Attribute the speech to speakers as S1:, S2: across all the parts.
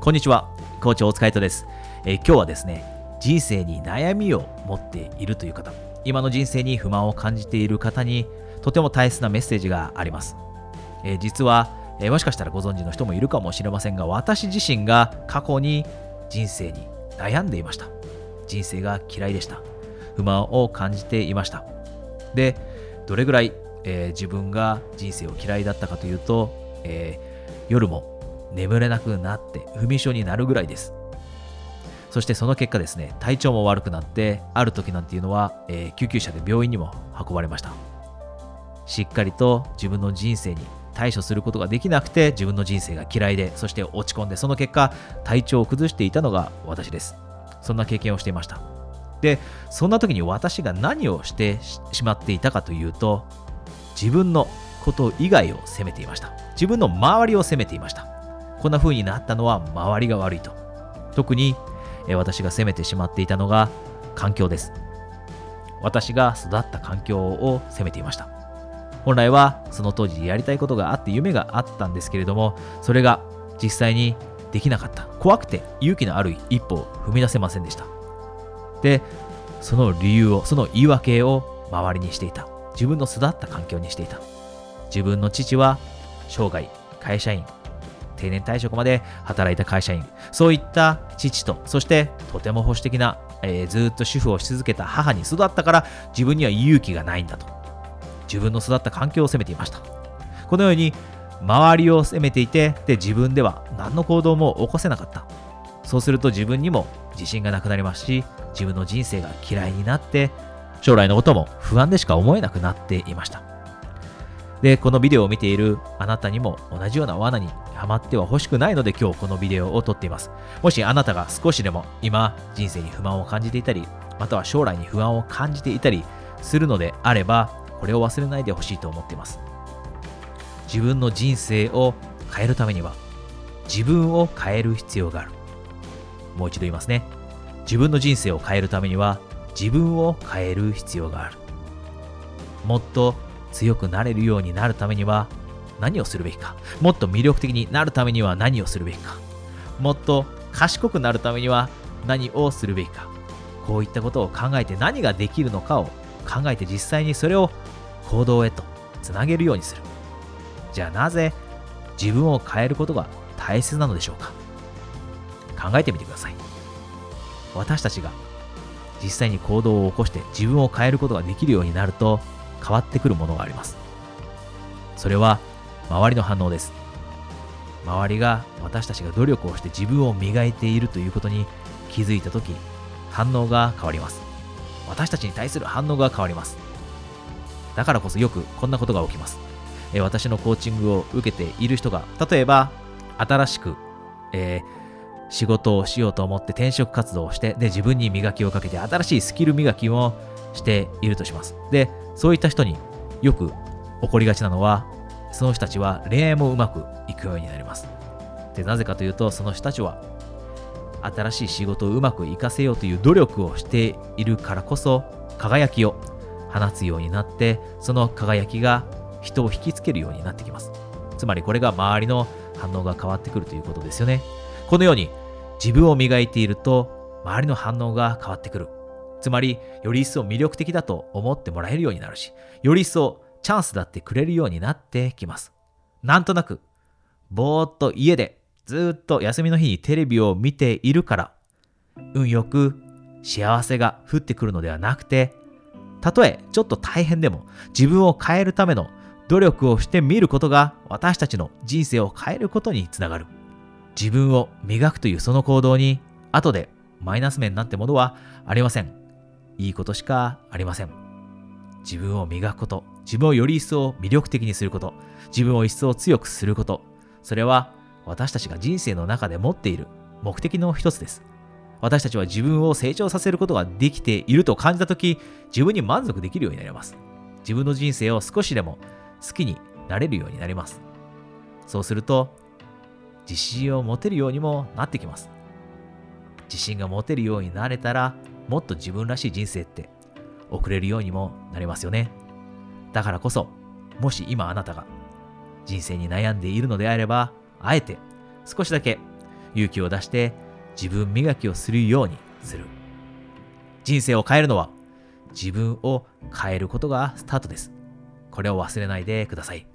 S1: こんにちは、校長お疲れとです、えー、今日はですね、人生に悩みを持っているという方、今の人生に不満を感じている方にとても大切なメッセージがあります。えー、実は、えー、もしかしたらご存知の人もいるかもしれませんが、私自身が過去に人生に悩んでいました。人生が嫌いでした。不満を感じていました。で、どれぐらい、えー、自分が人生を嫌いだったかというと、え夜も眠れなくなって不眠症になるぐらいです。そしてその結果ですね、体調も悪くなって、ある時なんていうのは、えー、救急車で病院にも運ばれました。しっかりと自分の人生に対処することができなくて、自分の人生が嫌いで、そして落ち込んで、その結果、体調を崩していたのが私です。そんな経験をしていました。で、そんな時に私が何をしてしまっていたかというと、自分のこと以外を責めていました。自分の周りを責めていました。こんな風になったのは周りが悪いと。特に、私が責めてしまっていたのが環境です。私が育った環境を責めていました。本来はその当時やりたいことがあって夢があったんですけれども、それが実際にできなかった。怖くて勇気のある一歩を踏み出せませんでした。で、その理由を、その言い訳を周りにしていた。自分の育った環境にしていた。自分の父は生涯会社員定年退職まで働いた会社員、そういった父と、そしてとても保守的な、えー、ずっと主婦をし続けた母に育ったから自分には勇気がないんだと。自分の育った環境を責めていました。このように周りを責めていて、で自分では何の行動も起こせなかった。そうすると自分にも自信がなくなりますし、自分の人生が嫌いになって、将来のことも不安でしか思えなくなっていました。で、このビデオを見ているあなたにも同じような罠にはまっては欲しくないので今日このビデオを撮っています。もしあなたが少しでも今人生に不満を感じていたり、または将来に不安を感じていたりするのであれば、これを忘れないでほしいと思っています。自分の人生を変えるためには、自分を変える必要がある。もう一度言いますね。自分の人生を変えるためには、自分を変える必要がある。もっと強くなれるようになるためには何をするべきか。もっと魅力的になるためには何をするべきか。もっと賢くなるためには何をするべきか。こういったことを考えて何ができるのかを考えて実際にそれを行動へとつなげるようにする。じゃあなぜ自分を変えることが大切なのでしょうか。考えてみてください。私たちが実際に行動を起こして自分を変えることができるようになると変わってくるものがあります。それは周りの反応です。周りが私たちが努力をして自分を磨いているということに気づいたとき、反応が変わります。私たちに対する反応が変わります。だからこそよくこんなことが起きます。私のコーチングを受けている人が、例えば新しく、えー、仕事をしようと思って転職活動をして、で、自分に磨きをかけて新しいスキル磨きをしているとします。で、そういった人によく起こりがちなのは、その人たちは恋愛もうまくいくようになります。で、なぜかというと、その人たちは新しい仕事をうまくいかせようという努力をしているからこそ、輝きを放つようになって、その輝きが人を引きつけるようになってきます。つまりこれが周りの反応が変わってくるということですよね。このように自分を磨いていると周りの反応が変わってくる。つまり、より一層魅力的だと思ってもらえるようになるし、より一層チャンスだってくれるようになってきます。なんとなく、ぼーっと家でずっと休みの日にテレビを見ているから、運よく幸せが降ってくるのではなくて、たとえちょっと大変でも自分を変えるための努力をしてみることが私たちの人生を変えることにつながる。自分を磨くというその行動に後でマイナス面なんてものはありません。いいことしかありません。自分を磨くこと、自分をより一層魅力的にすること、自分を一層強くすること、それは私たちが人生の中で持っている目的の一つです。私たちは自分を成長させることができていると感じたとき、自分に満足できるようになります。自分の人生を少しでも好きになれるようになります。そうすると、自信を持てるようにもなってきます。自信が持てるようになれたら、もっと自分らしい人生って送れるようにもなりますよね。だからこそ、もし今あなたが人生に悩んでいるのであれば、あえて少しだけ勇気を出して自分磨きをするようにする。人生を変えるのは自分を変えることがスタートです。これを忘れないでください。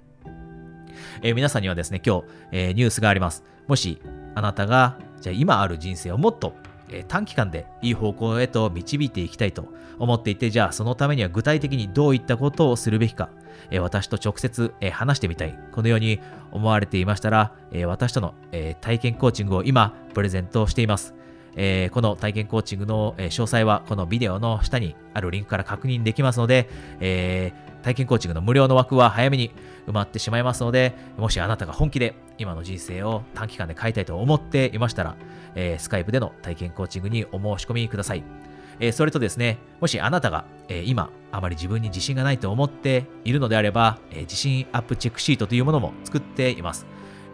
S1: えー、皆さんにはですね、今日、えー、ニュースがあります。もし、あなたが、じゃあ今ある人生をもっと、えー、短期間でいい方向へと導いていきたいと思っていて、じゃあそのためには具体的にどういったことをするべきか、え私と直接、え話してみたい。このように思われていましたら、え私との、え体験コーチングを今、プレゼントしています。えー、この体験コーチングの、え詳細はこのビデオの下にあるリンクから確認できますので、えー、体験コーチングの無料の枠は早めに埋まってしまいますので、もしあなたが本気で今の人生を短期間で変えたいと思っていましたら、えー、スカイプでの体験コーチングにお申し込みください。えー、それとですね、もしあなたが、えー、今、あまり自分に自信がないと思っているのであれば、えー、自信アップチェックシートというものも作っています。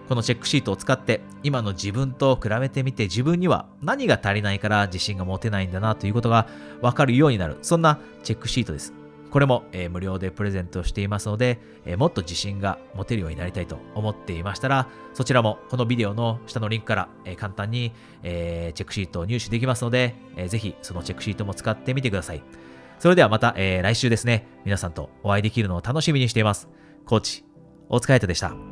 S1: このチェックシートを使って今の自分と比べてみて自分には何が足りないから自信が持てないんだなということがわかるようになるそんなチェックシートです。これも、えー、無料でプレゼントしていますので、えー、もっと自信が持てるようになりたいと思っていましたら、そちらもこのビデオの下のリンクから、えー、簡単に、えチェックシートを入手できますので、えー、ぜひそのチェックシートも使ってみてください。それではまた、えー来週ですね、皆さんとお会いできるのを楽しみにしています。コーチ、お疲れ様でした。